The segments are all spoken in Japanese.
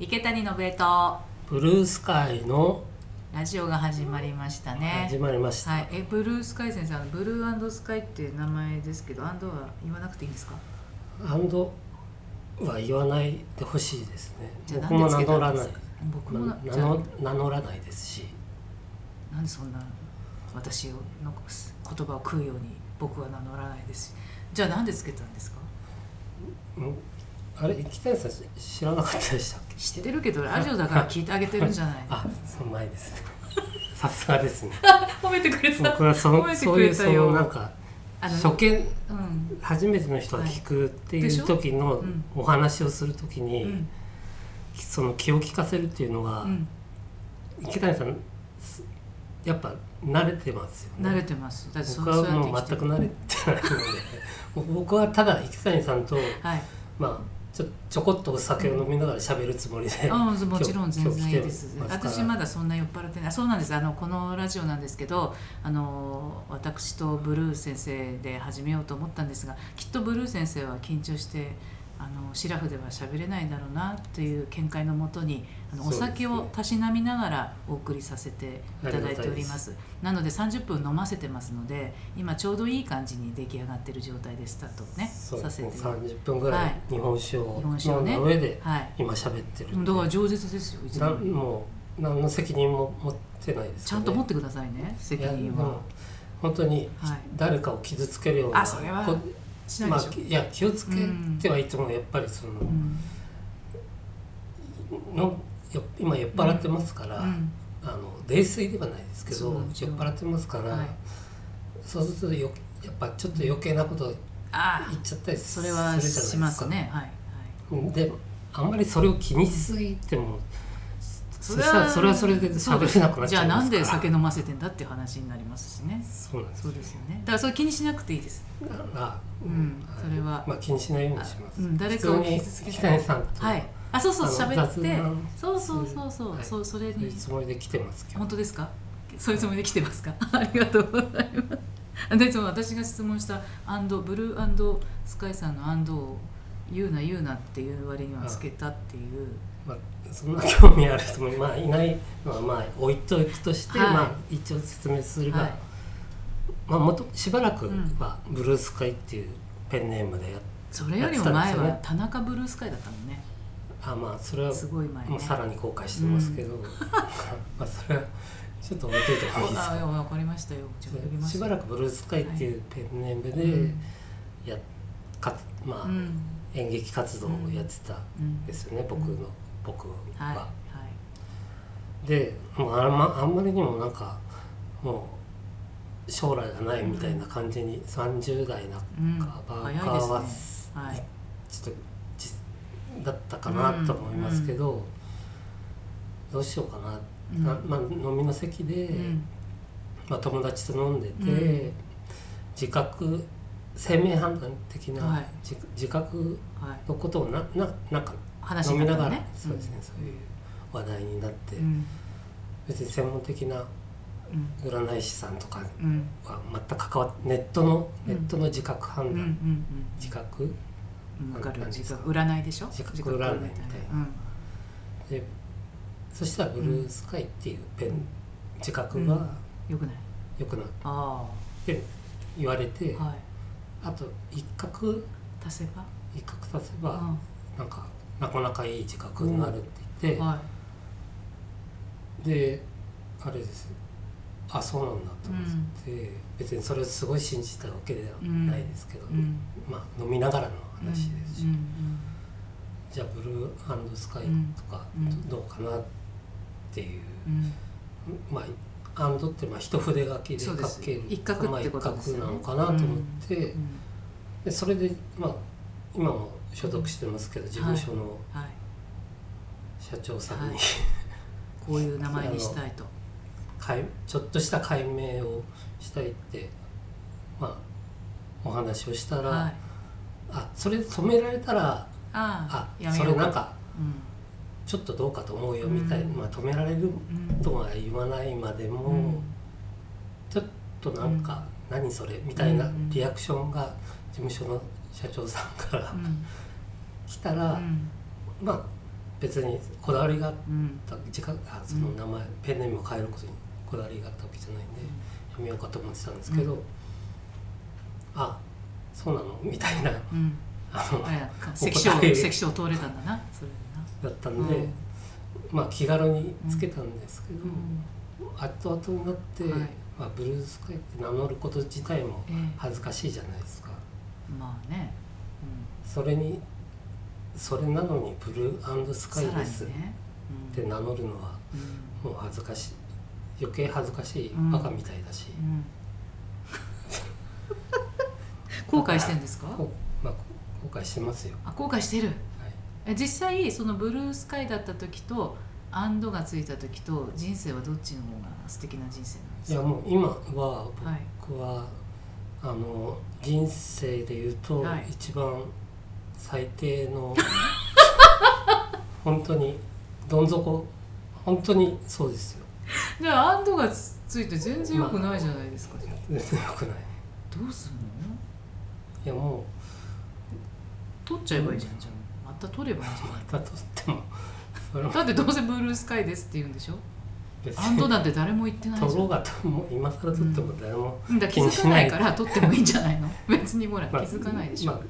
池谷信江とブルースカイのラジオが始まりましたね。始まりました、はい、えブルースカイ先生あのブルースカイっていう名前ですけどアンドは言わなくていいんですか？アンドは言わないでほしいですね。じゃあ僕も名乗らない。僕も名乗名乗らないですし。なんでそんな私の言葉を食うように僕は名乗らないですし。じゃあなんでつけたんですか？うんあれ北谷さん知らなかったでしたっけ？知ってるけどラジオだから聞いてあげてるんじゃない？あその前ですね。さすがですね。褒めてくれた。僕はその褒めてくそういうそのなんか初見うん。初めての人が聞くっていう時のうん。お話をする時に、うん。その気を利かせるっていうのが、うん。池谷さんすやっぱ慣れてますよね。慣れてます。僕はもう全く慣れてないので。僕はただ池谷さんとはい。まあちょちょこっとお酒を飲みながら喋るつもりで、うん、もちろん全然いいです。私まだそんな酔っ払ってない。そうなんです。あのこのラジオなんですけどあの私とブルー先生で始めようと思ったんですがきっとブルー先生は緊張してあのシラフでは喋れないだろうなっていう見解のもとにあのお酒をたしなみながらお送りさせていただいております。なので30分飲ませてますので今ちょうどいい感じに出来上がってる状態でスタートをねさせて30分ぐらはい。い日本酒を飲んねだ上ではい。今喋ってるだから饒舌ですよいつなももう何の責任も持ってないですちゃんと持っててくださいね責任は。も本当にはい。誰かを傷つけるようなあそれはしないでしょ、いや気をつけてはいてもやっぱりその、うん。のよ今酔っ払ってますから、うん。あの泥酔ではないですけど酔っ払ってますから、はい。そうするとよやっぱちょっと余計なことあ言っちゃったりすそれはるじゃないですか。しますね。はいはい。であんまりそれを気にしすぎても、そそれはそれはそれで喋れなくなっじゃあちゃいますから。なんで酒飲ませてんだっていう話になりますしね。そうなんですそうですよね。だからそれ気にしなくていいです。あうん。それは。まあ気にしないようにします、うん。誰かを傷つけて北谷さんと、はい。あそうそう喋って。そうそうそうそう、はい。そうそれそういうにつもりで来てます本当ですか？そういうつもりで来てますか？ありがとうございます。でその私が質問したアンドブルースカイさんのアンドを言うな言うなっていう割にはつけたっていう。まあ、そんな興味ある人もまあいないのはまあ置いとくとして、はい。まあ一応説明すれば、はい。まあもとしばらくはブルースカイっていうペンネームでやっそれよりも前は田中ブルースカイだったもんね。あまあそれはすごい前ね。もうさらに後悔してますけど、まあそれはちょっと置いといた方がいいですか。わかりましたよ。しばらくブルースカイっていうペンネームうん。でやかつまあ、うん。演劇活動をやってたうんんですよね、僕の僕は。はいはい。でもうあんまあんまりにもなんかもう将来がないみたいな感じに30代うん半ば早いかははい。ちょっとじだったかなと思いますけど、どうしようかな、うん。なまあ、飲みの席で、うん。まあ、友達と飲んでて、うん。自覚生命判断的な、はい。自自覚はい。のことをなななんか話飲みながら、ねそうですね、そういう話題になって、うん。別に専門的なうん。占い師さんとかうん。は全く関わってネットの、うん。ネットの自覚判断、うんうん自覚？うん。わかる。自覚占いでしょ？自覚占いみたいな。うん。でそしたらブルースカイっていうペン、自覚うん。がよくない？良くなっあて言われて、あはい。あと一角？足せば？一角足せば、うなんかなかなかいい自覚になるって言って、ん。はであれです。あそうなんだと思って、別にそれをすごい信じたわけではないですけど、いうん。まあ飲みながらの話ですし、うんじゃあブルースカイとかうん。どうかなっていう、うん。うんまあアンドってまあ一筆書きで書ける一画ってことですよね。まあ一画なのかなと思って、うん。でそれでまあ今も所属してますけど事務所のはい。社長さんに、はい。こういう名前にしたいと。解ちょっとした解明をしたいってまあお話をしたら、はい。あそれで止められたらああそれなんかうん。ちょっとどうかと思うよみたいな、うん。まあ、止められるうん。とは言わないまでも、うん。ちょっとなんか、何それみたいなうん。リアクションが事務所の社長さんからうん。来たら、うん。まあ別にこだわりがあっうん。た自覚あその名前、ペンネームを変えることにこだわりがあったわけじゃないんで、やめようかと思ってたんですけど、うん。あそうなの？みたいなうん。あの関所関所を通れたんだなそれだったでなん。で、まあ気軽につけたんですけど、うん。後々になって、はい。まあ、ブルースカイって名乗ること自体もええ。恥ずかしいじゃないですかまあね、それにそれなのにブルースカイです。っにね、て名乗るのはうん。もう恥ずかしい。余計恥ずかしいうん。バカみたいだし、うん。後悔してんですか？まあ、後悔してますよ、あ後悔してる？はい、え実際そのブルースカイだった時とアンドがついた時と人生はどっちの方が素敵な人生なんですか？いやもう今ははい。僕は、あの人生で言うとはい。一番最低の本当にどん底本当にそうですよ。でアンドがつついて全然良くないじゃないですか、じゃあ全然よくない。どうすんの？いやも取っちゃえばいいじゃん。じゃあまた取ればいいじゃうまたとってもそれもんだってどうせブルースカイですって言うんでしょ？別アンドになんて誰も言ってないじゃ取ろうんがとも今更取っても誰も、うん。だから気づかないから取ってもいいんじゃないの？別にほら気まあづかないでしょ、まあ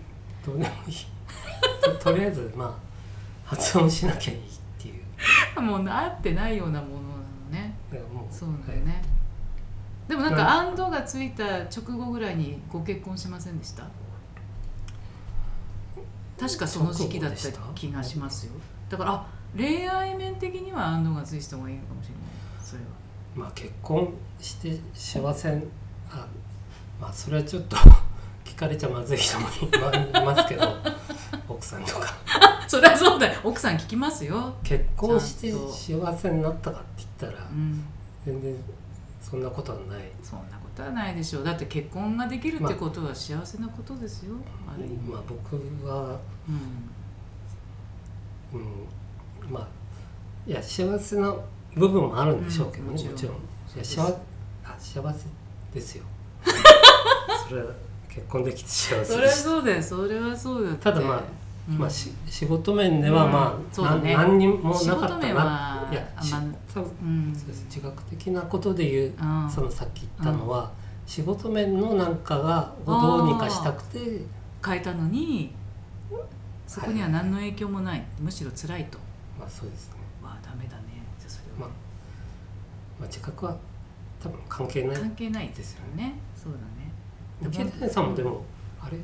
どうでもいい。と とりあえずまあ発音しなきゃいいっていう。もう合ってないようなものなのね。うそうなよね、でもなんかアンドがついた直後ぐらいにご結婚しませんでした？確かその時期だった気がしますよ。だからあ恋愛面的にはアンドがついた方がいいのかもしれないまあ結婚して幸せあまあそれはちょっと 聞かれちゃまずい人もいますけど 奥さんとか。そりゃそうだよ。奥さん聞きますよ、結婚して幸せになったかって言ったらうん、全然そんなことはない。そんなことはないでしょう。だって結婚ができるってことは幸せなことですよ、ある意味。まあ僕はうん。うんまあいや幸せな部分もあるんでしょうけどね、うんもちろん。幸せですよ。それは結婚できて幸せそれはそうだよそれはそうだただまあうん。まあ、し仕事面ではうん。まあ、そうだね。な何にもなかった仕事面なはいやまあ多分うん。自覚的なことで言ううん。そのさっき言ったのは、仕事面のなんかがをどうにかしたくて変えたのにそこには何の影響もない、むしろ辛いと。まあそうですね、わあダメだねじゃあそれまあは、まあ、自覚は多分関係ない。関係ないですよね。そうだね。でも池谷さんもでもあれ？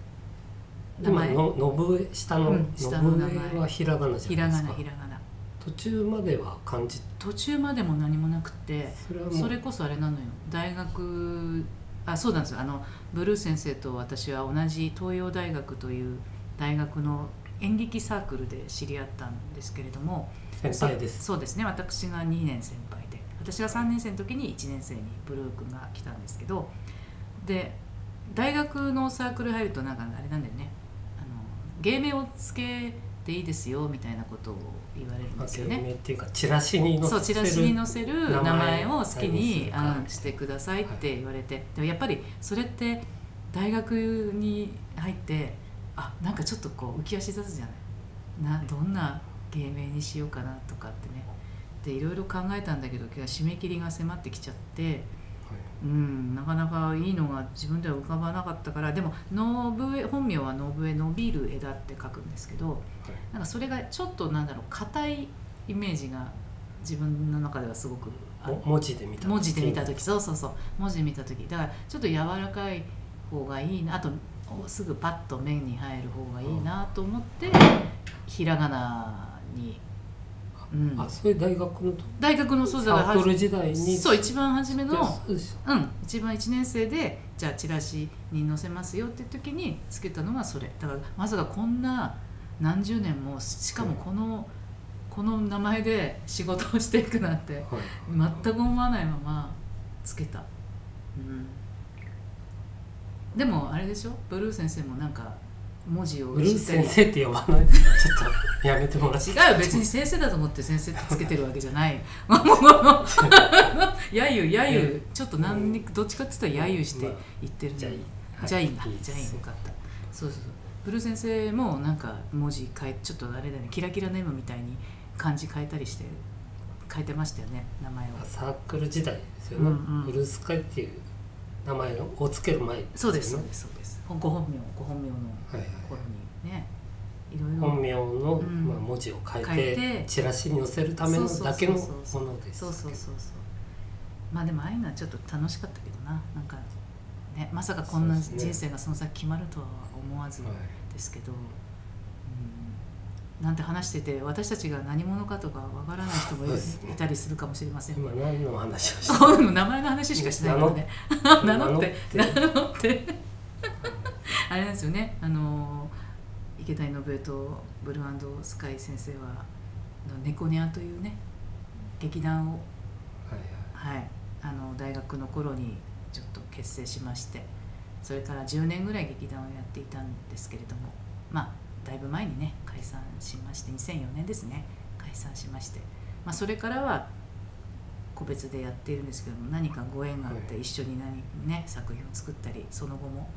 名前。今の信江下のうん信下の名前。江はひらがなじひらがゃないですか。なひらがな。途中までは漢字。途中までも何もなくてそれこそあれなのよ。大学あそうなんですよ。あのブルー先生と私は同じ東洋大学という大学の演劇サークルで知り合ったんですけれども。先輩です。そうですね。私が2年先輩。で私が3年生の時に1年生にブルー君が来たんですけどで大学のサークル入るとなんかあれなんだよね。あの芸名をつけていいですよみたいなことを言われるんまあですよね。芸名っていうかチラシに載せるそうチラシに載せる名前を好きにあしてくださいって言われて、でもやっぱりそれって大学に入ってあなんかちょっとこう浮き足立つじゃない。などんな芸名にしようかなとかってねでいろいろ考えたんだけど今日は締め切りが迫ってきちゃってうんなかなかいいのが自分では浮かばなかったからでも本名は信江伸びる枝って書くんですけどなんかそれがちょっとなんだろう硬いイメージが自分の中ではすごく文字で見た文字で見た時。そうそうそう。文字で見た時。だからちょっと柔らかい方がいいな。あとすぐパッと目に入る方がいいなと思って、ひらがなに、うん、あそういう大学の大学のそうだからサークル時代に？そう一番初めのそうですうん。一番1年生でじゃあチラシに載せますよって時につけたのがそれ。だからまさかこんな何十年もしかもこの、この名前で仕事をしていくなんてはい。全く思わないままつけた、うん、でもあれでしょ？ブルー先生もなんか文字をブルー知ったり先生って呼ばない。ちょっとやめてもらって。違うよ別に先生だと思って先生ってつけてるわけじゃない。も うやゆやゆちょっと何にどっちかって言ったらやゆしてまあ言ってるじゃあいじゃあいいんじゃあいいよかったそうそうそうブルー先生もなんか文字変えちょっとあれだね。キラキラネームみたいに漢字変えたりして変えてましたよね名前を。サークル時代ですよね、うんうん。ブルースカイっていう名前をつける前そうですそうですそうです。ご本名ご本名のはいはい。頃にねいろいろ。本名の、うん。まあ、文字を変え変て。チラシに載せるためのだけのものですそうそうそうそう。まあでもああいうのはちょっと楽しかったけどな。なんかねまさかこんな人生がその先決まるとは思わずはい。ですけど、うんなんて話してて私たちが何者かとかわからない人もいたりするかもしれませんね。今何の話をして本の名前の話しかしてないからね名乗って。名乗って。あれですよね。あの池谷信江とブルースカイ先生は猫ニャというね劇団を、はいはい。はい、あの大学の頃にちょっと結成しましてそれから10年ぐらい劇団をやっていたんですけれどもまあだいぶ前にね解散しまして2004年ですね。解散しまして、まあ、それからは個別でやっているんですけども何かご縁があってはい。一緒に何、ね、作品を作ったりその後も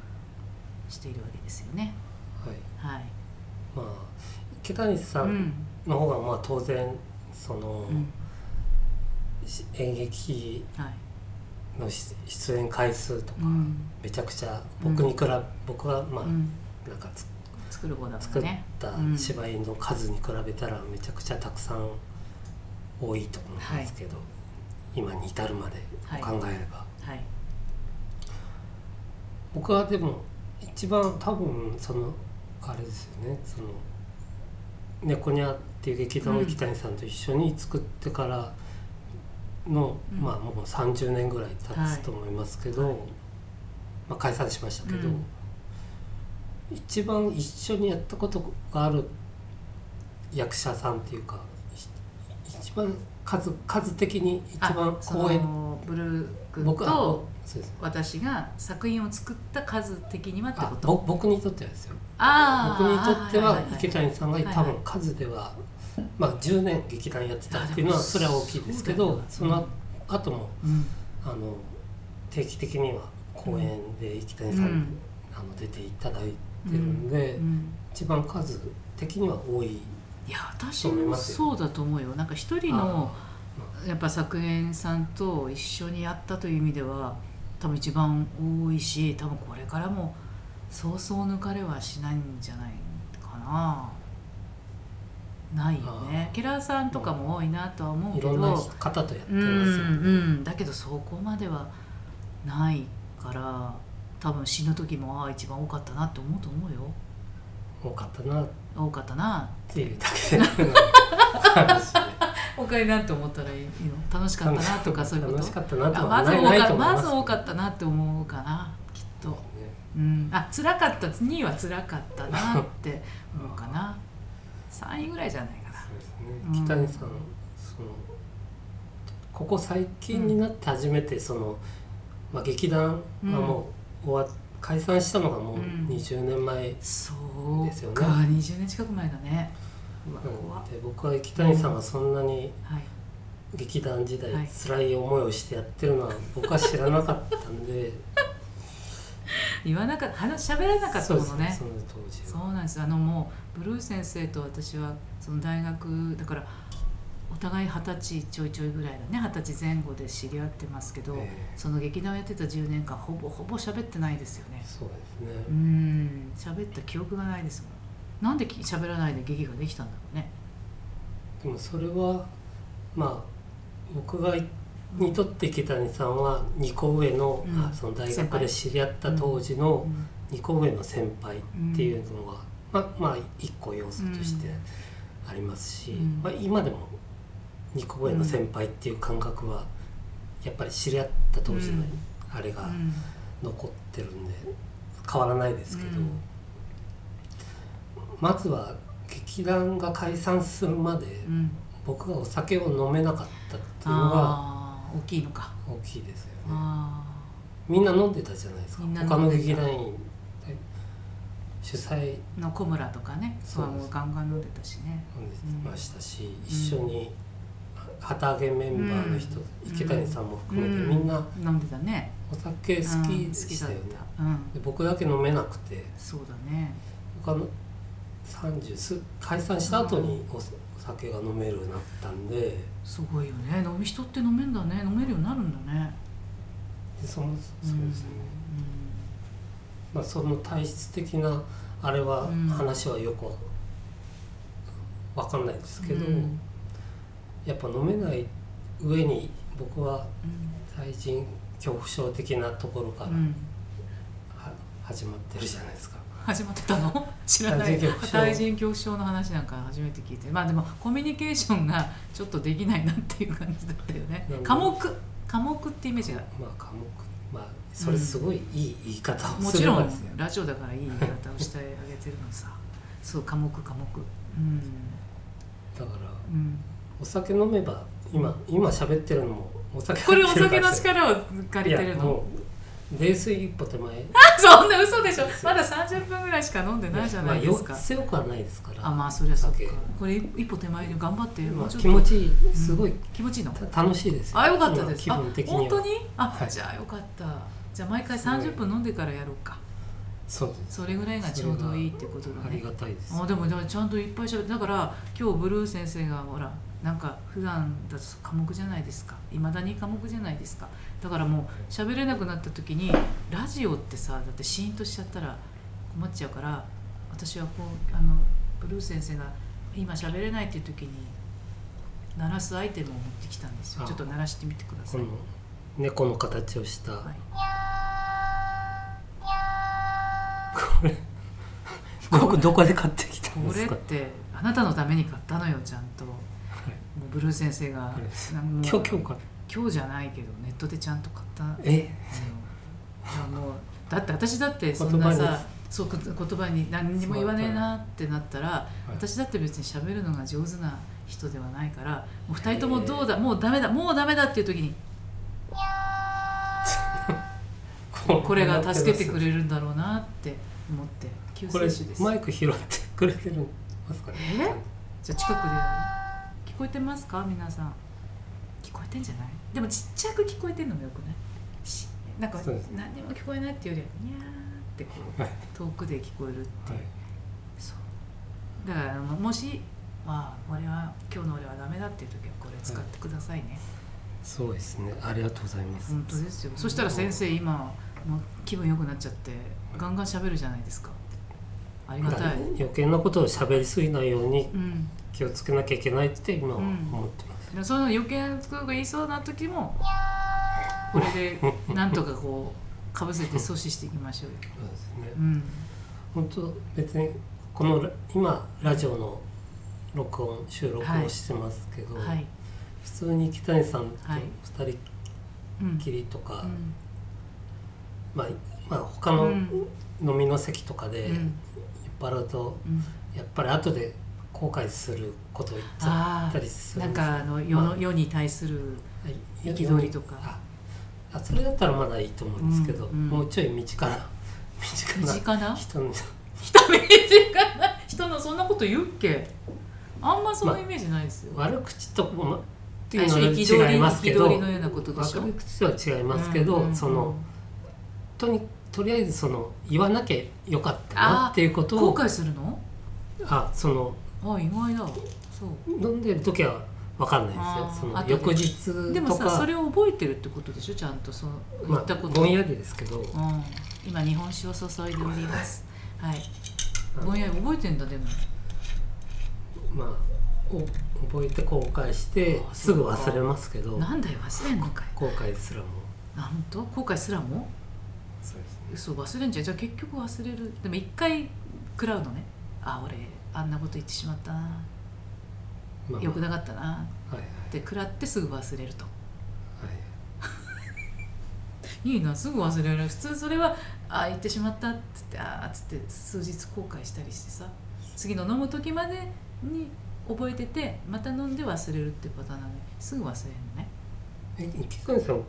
しているわけですよね。はい。はい。まあ池谷さうん。んの方がまあ当然その、うん。し演劇はい。のし出演回数とか、うん。めちゃくちゃ僕に比べ、僕はまあ、うん、なんかつ作る方だか作っらね。たうん芝居の数に比べたらめちゃくちゃたくさん多いと思いますけど、今に至るまで考えれば、はい。僕はでも一番多分そのあれですよね。その「猫ニャ」っていう劇団をうん。池谷さんと一緒に作ってからの、うん。まあもう30年ぐらい経つと思いますけど、はい。まあ、解散しましたけど、うん一番一緒にやったことがある役者さんっていうかい一番数数的に一番あそ公演のブルー君と私が作品を作った数的にはってあこと？ぼ僕にとってはですよ。あ僕にとっては池い谷さんが多分数では、まあ、10年劇団やってたっていうのはそれは大きいですけどその後もうん。あの定期的には公演で池谷さん、うん。あの出ていただいてるんで、うん一番数的には多いいや私もそうだと思うよ。なんか一人のやっぱ作演さんと一緒にやったという意味では多分一番多いし多分これからもそうそう抜かれはしないんじゃないかな。ないよね。ケラーさんとかも多いなとは思うけど。いろんな方とやってうんますよ、うん。だけどそこまではないから多分死ぬ時もああ一番多かったなって思うと思うよ。多かったな。っ多かったな。ていうだけで。話で他になんて思ったらいいの？楽しかったなとかそういうこと？楽しかったなとあはないまず多かないと思いまず多かったなって思うかなきっと、ね。うん、あ辛かった2位は辛かったなって思うかな。3位ぐらいじゃないかな。そうですうんね。北谷さん。そのここ最近になって初めてその、まあ、劇団はもう終わ解散したのがもううん。20年前そうですよね。か20年近く前だね。うわ怖っ。で僕は池谷さんがそんなにはい。劇団時代はい。辛い思いをしてやってるのは僕は知らなかったんで。言わなかった話喋らなかったものね。そうなんです。あのもうブルー先生と私はその大学だからお互い二十歳ちょいちょいぐらいだね。二十歳前後で知り合ってますけど、ええ。その劇団をやってた10年間ほぼほぼ喋ってないですよね。そうですね。うーん。喋った記憶がないですもん。なんでき喋らないで劇ができたんだろうね。でもそれはまあ僕がにとって池谷さんは2個上の,、うん。あその大学で知り合った当時の2個上の先輩っていうのは、まあまあ1個要素としてありますし、うん。まあ、今でも2個上の先輩っていう感覚はやっぱり知り合った当時のうん。あれがうん。残ってるんで変わらないですけど、うん。まずは劇団が解散するまでうん。僕がお酒を飲めなかったっていうのが大きいのか。大きいですよね。あみんな飲んでたじゃないですか。他の劇団員主催あの小村とかねそうガンガン飲んでたしね。飲んでましたし、一緒に旗揚げメンバーの人、うん。池谷さんも含めて、うん。みんな飲んでたね。お酒好うんきでした。よね、で僕だけ飲めなくて。そうだね。他の30す解散した後におお酒が飲めるようになったんで。すごいよね。飲み人って飲めんだね。飲めるようになるんだね。でそのそうですね、まあ、その体質的なあれは、うん。話はよくわかんないですけど、うんやっぱ飲めない上に僕はうん。対人恐怖症的なところから始まってるじゃないですか。始まってたの？知らない。対人恐怖症。対人恐怖症の話なんか初めて聞いてまあでもコミュニケーションがちょっとできないなっていう感じだったよね。科目？科目ってイメージが。まあ科目。まあそれすごいいい言い方をすもちろんればですよ、ラジオだからいい言い方をしてあげてるのさ。そう科目科目。うん。だからうんお酒飲めば今今喋ってるのもお酒これお酒の力を借りてるの。泥酔一歩手前。そんな嘘でしょ。まだ30分ぐらいしか飲んでないじゃないですか。まあ、強くはないですから。あまあそりゃそうか。酒。これ一歩手前で頑張ってもまあ気持ちいい。すごい、気持ちいいの？た楽しいですよ。あよかったです。今気分的には。あ本当に？あ、はい。じゃあよかった。じゃあ毎回すごい。30分飲んでからやろうか。そうです。それぐらいがちょうどいいってことだありねがたいです。あでもでもちゃんといっぱい喋ってだから今日ブルー先生がほらなんか普段だと科目じゃないですか。いまだに科目じゃないですか。だからもう喋れなくなった時にラジオってさだってシーンとしちゃったら困っちゃうから私はこうあのブルー先生が今喋れないっていう時に鳴らすアイテムを持ってきたんですよ。あ。ちょっと鳴らしてみてください。この猫の形をした、はい。これここどこで買ってきたんこですか？れってあなたのために買ったのよちゃんとブルー先生が今日今日買っ今日じゃないけどネットでちゃんと買った。え？いやもうだって私だってそんなさそうく言葉に何にも言わねえなってなったら私だって別に喋るのが上手な人ではないからもう2人ともどうだもうダメだもうダメだっていう時に これが助けてくれるんだろうなって思って救世主です。マイク拾ってくれてるますかね。え？じゃあ近くでやる？聞こえてますか？皆さん。聞こえてんじゃない？でもちっちゃく聞こえてんのもよくない？しなんか何にも聞こえないっていうよりはにゃーってこうはい。遠くで聞こえるっていう、はい。そう。だからもしまあ俺は今日の俺はダメだっていう時はこれ使ってくださいね、そうですね。ありがとうございます。本当ですよ。そしたら先生今もう気分良くなっちゃってガンガン喋るじゃないですかありがたい、余計なことを喋りすぎないようにうん。気をつけなきゃいけないって今はうん。思ってます、でその余計なことが言いそうな時もこれで なんとかこうかぶせて阻止していきましょうよ、そうですね。うん、本当別にこのラ今ラジオの録音収録をしてますけど、はい、普通に北谷さんとはい。二人うんきりとか、うん。まあ、まあ他のうん。飲みの席とかで払うとうん。やっぱり後で後悔することを言っちゃあったりすあなんかあの世の世に対するはい憤りとか。ああそれだったらまだいいと思うんですけど、うんうん。もうちょい身近な 身近な人に。人身近な人のそんなこと言うっけ？あんまそのイメージないですよ、悪口とまっていう最の初憤りは違いますけど憤りのようなことでしょ悪口とは違いますけど、うんうんうん。そのとにとりあえずその言わなきゃよかったなっていうことを後悔するの？あそのあ意外だそう。飲んでる時は分かんないですよ。その翌日でもさそれを覚えてるってことでしょ？ちゃんとその言まあったこと、ぼんやりですけど。うん、今日本酒を注いでおります。はい。ぼんやり覚えてんだでも。まあお覚えて後悔してあすぐ忘れますけど。なんだよ忘れんのかい後悔すらも。あ本当後悔すらも？嘘忘れんじゃん。じゃあ結局忘れる。でも一回食らうのね。あ俺あんなこと言ってしまったな。まあ。まあよくなかったな。はいはい。って食らってすぐ忘れると。はい。いいなすぐ忘れる。普通それはあ言ってしまったっつってあーっつって数日後悔したりしてさ。次の飲む時までに覚えててまた飲んで忘れるってパターンなのにすぐ忘れるのね。え池谷さん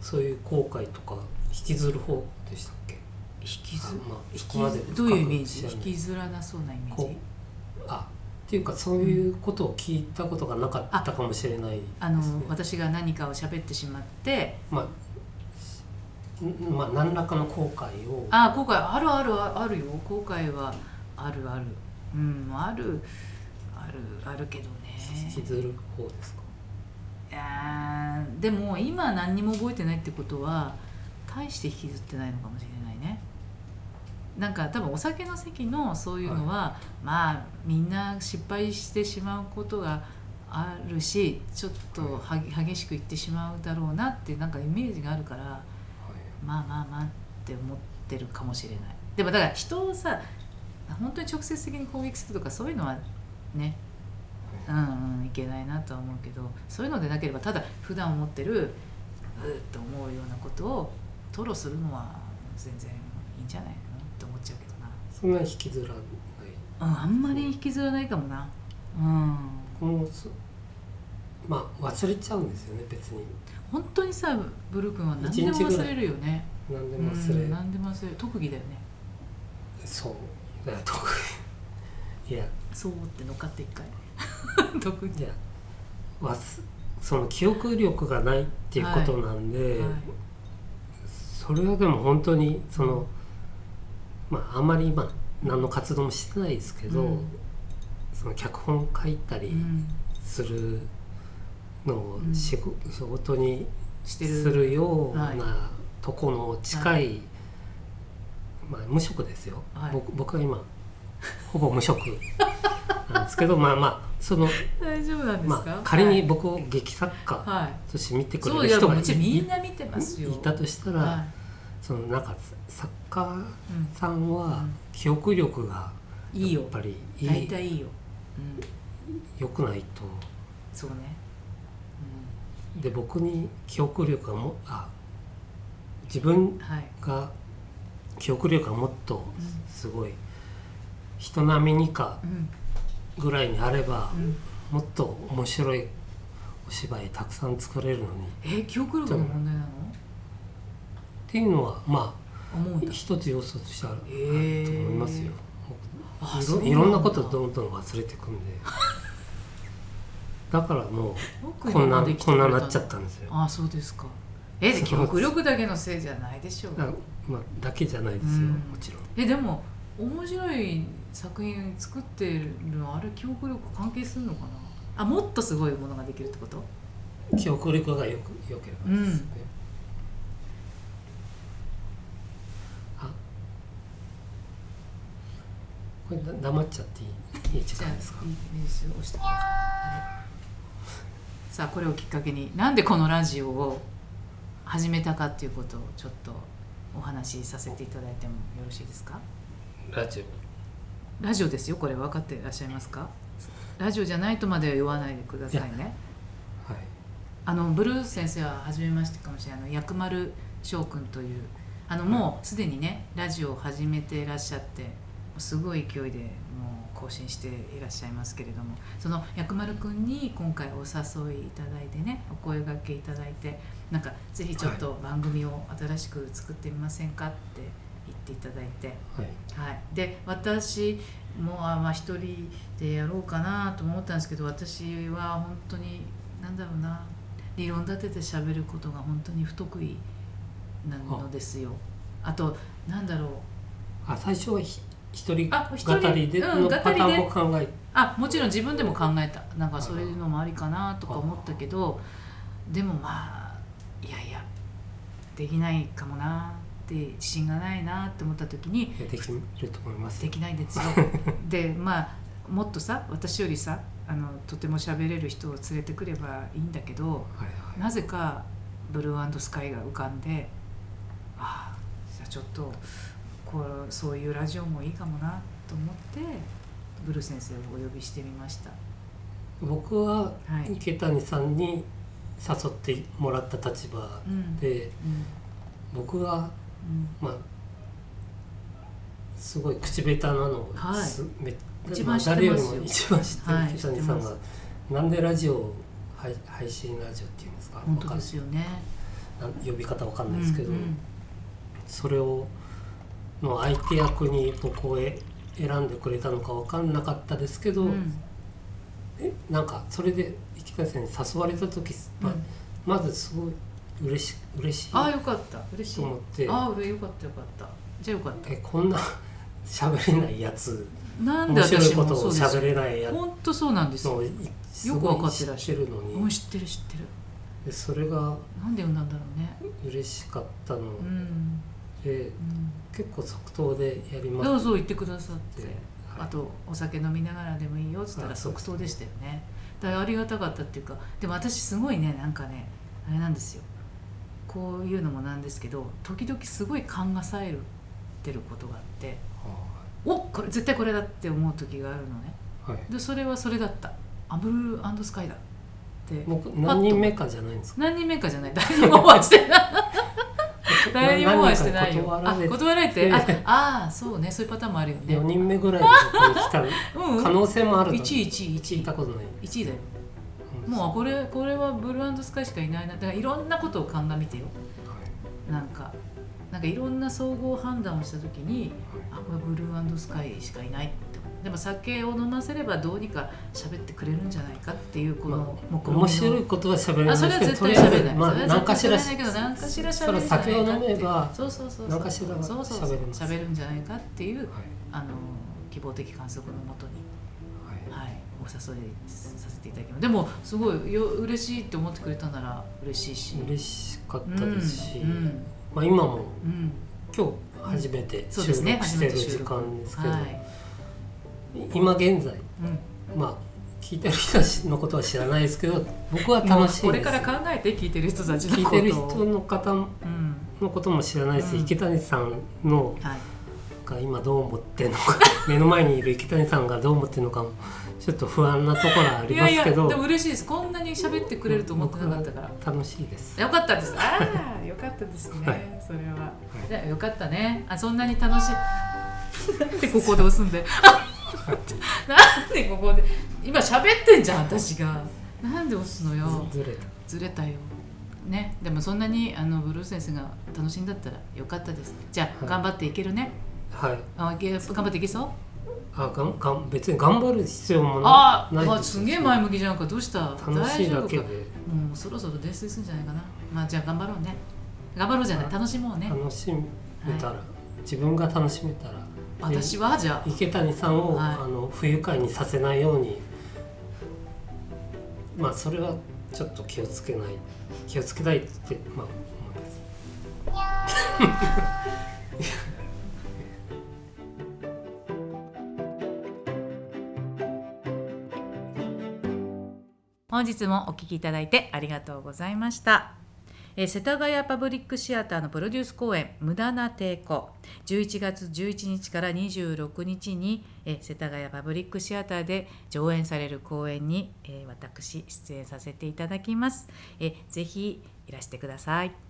そういう後悔とか引きずる方でしたっけ？引きずあまあ引きどういうイメージ？引きずらなそうなイメーこジうあっていうかそういうことを聞いたことがなかったかもしれないね。あの私が何かを喋ってしまってまあんまあ何らかの後悔を。あ後悔あるあるああるよ。後悔はあるある。うんあるああるあるけどね。引きずる方ですか？いやーでも今何にも覚えてないってことは大して引きずってないのかもしれないね。なんか多分お酒の席のそういうのは、まあみんな失敗してしまうことがあるしちょっとは激しくいってしまうだろうなってなんかイメージがあるからはい。まあまあまあって思ってるかもしれない。でもだから人をさ本当に直接的に攻撃するとかそういうのはねうんうんいけないなとは思うけどそういうのでなければただ普段思ってるうーっと思うようなことを吐露するのは全然いいんじゃないの？って思っちゃうけどな。そんなに引きずらない。うんあんまり引きずらないかもな。うん。もうそまあ忘れちゃうんですよね別に。本当にさブルー君は何でも忘れるよね。何でも忘れ、うん、何でも忘れる。特技だよね。そう。だから特にいや。そうって乗っかって一回。特技。いや。その記憶力がないっていうことなんで、はいそれはでも本当にそのまああんまり今何の活動もしてないですけど、うん。その脚本書いたりうん。するのをうん。仕事にしてするるようはい。なとこの近い、まあ無職ですよ、はい。僕僕は今ほぼ無職 なんですけどまあまあその大丈夫なんですか、まあ仮に僕を劇作家はい、として見てくれる人がいもちろんみんな見てますよ。いたとしたら、はそのなんか作家いうん。さんはうん。記憶力がいいよ。やっぱりい大い体いいよ、うん、良くないと。そうね、で僕に記憶力がもあ自分が記憶力がもっとすごい人並みにかうん。ぐらいにあればうん、もっと面白いお芝居たくさん作れるのに。っえー記憶力の問題なの？ていうのはまあ思うんだ一つ要素としてある,、と思いますよ。いろいろんなことどんどん忘れてくんで。だからもうこんなこんななっちゃったんですよ。あそうですか。えで記憶力だけのせいじゃないでしょう。あまあ、だけじゃないですよ、うん。もちろん。えでも面白い作品作ってるのあれ記憶力関係するのかな？あもっとすごいものができるってこと？記憶力がよく良ければです。ね、あこれだ黙っちゃっていいいい時間ですか？さあこれをきっかけになんでこのラジオを始めたかっていうことをちょっとお話しさせていただいてもよろしいですか？ラジオ。ラジオですよこれ分かっていらっしゃいますか？ラジオじゃないとまでは言わないでくださいね。はい。あのブルース先生は初めましてかもしれない。あの薬丸翔くんというあのもうすでにねラジオを始めていらっしゃってすごい勢いでもう更新していらっしゃいますけれどもその薬丸くんに今回お誘いいただいてねお声掛けいただいてなんかぜひちょっと番組を新しく作ってみませんかって言っていただいて。はいはい、で私もあまあ一人でやろうかなと思ったんですけど私は本当に何だろうな理論立てて喋ることが本当に不得意なのですよ。あとなんだろうあ最初はひ一人あ一人。語りでうんのパターンも語考えあもちろん自分でも考えた。なんかそういうのもありかなとか思ったけどでもまあいやいやできないかもなって自信がないなって思った時にできると思いますできないんですよ。でまあもっとさ私よりさあのとても喋れる人を連れてくればいいんだけどはいはい。なぜかブルースカイが浮かんでああじゃあちょっとこうそういうラジオもいいかもなと思ってブルー先生をお呼びしてみました。僕ははい。池谷さんに誘ってもらった立場うんでうん。僕はうん。まあすごい口下手なのをはい。すめ一まあ番誰よりも一番知ってるはい。池谷さんがなんでラジオを配配信ラジオっていうんですか？本当ですよね。呼び方わかんないですけど、うんうん。それをの相手役に僕をえ選んでくれたのかわかんなかったですけど、うん。えなんかそれで池谷さんに誘われた時、まうん。まずすごい嬉し嬉しいああとよかった。嬉しい。思って。ああ俺よかったよかった。じゃあよかった。えこんな 喋れないやつなんで面白い私もことをそうです喋れないやつ本当そうなんですよ。よくごいわかってらっしゃるのに。うん知ってる知ってる。でそれがなんで読んだんだろうね。嬉しかったの。うん、でうん、結構即答でやります。どうぞ言ってくださって。はい。あとお酒飲みながらでもいいよっつったら即答でしたよね。だからありがたかったっていうかでも私すごいねなんかねあれなんですよ。こういうのもなんですけど時々すごい勘がさえるってることがあっておこれ絶対これだって思う時があるのね。はい。でそれはそれだった。アブルースカイだって。僕何人目かじゃないんですか？何人目かじゃない。誰にもオファーしてない誰にもオファーしてないよ。あ断られて。断られて？ああーそうね。そういうパターンもあるよね。4人目ぐらいでここに来たうん可能性もあると1位1位1位。聞いたことない1位だよ。うん。もうこれこれはブルースカイしかいないな。だからいろんなことを鑑みてよ。はい。なんかなんかいろんな総合判断をした時にあこれブルースカイしかいないでも酒を飲ませればどうにか喋ってくれるんじゃないかっていうこまの面白いことは喋れない。あそれは絶対喋れない。まあ何かしら喋れないけど何かしら喋るんじゃないか。ってそれ酒を飲めばそうそうそう何かしら喋るんじゃないかっていうはい。あの希望的観測のもとに。はい。はい、お誘いさせていただきます。でもすごいよ嬉しいって思ってくれたなら嬉しいし。嬉しかったですし、まあ、今もうん。今日初めて収録してる時間ですけど、はい今現在うん、まあ聞いてる人のことは知らないですけど僕は楽しいこれから考えて聞いてる人たちのことを。聞いてる人の方うんのことも知らないし、うん。池谷さんのはい。が今どう思ってるのか。目の前にいる池谷さんがどう思ってるのかもちょっと不安なところはありいやいやますけどでも嬉しいです。こんなに喋ってくれると思ってなかったから。楽しいです。よかったです。ああ よかったですね、はい。それは、い。いやよかったね。あそんなに楽しい。なんでここで押すんで なんでここで今喋ってんじゃん私が。なんで押すのよ。ずずれた。ずれたよ。ね。でもそんなにあのブルー先生が楽しいんだったらよかったです。じゃあ、はい。頑張っていけるね。はい。あ頑張っていけそう？あがんがん別に頑張る必要もあないですあすげえ前向きじゃんか。どうした？楽しいだけで。もうそろそろ泥酔するんじゃないかな。まあじゃあ頑張ろうね。頑張ろうじゃない。はい。楽しもうね。楽しめたら、自分が楽しめたら私はじゃあ。池谷さんを、はい。あの不愉快にさせないようにまあそれはちょっと気をつけない気をつけたいってまあ思います。本日もお聞きいただいてありがとうございました。えー世田谷パブリックシアターのプロデュース公演「無駄な抵抗」11月11日から26日に、えー世田谷パブリックシアターで上演される公演に、えー私出演させていただきます。えーぜひいらしてください。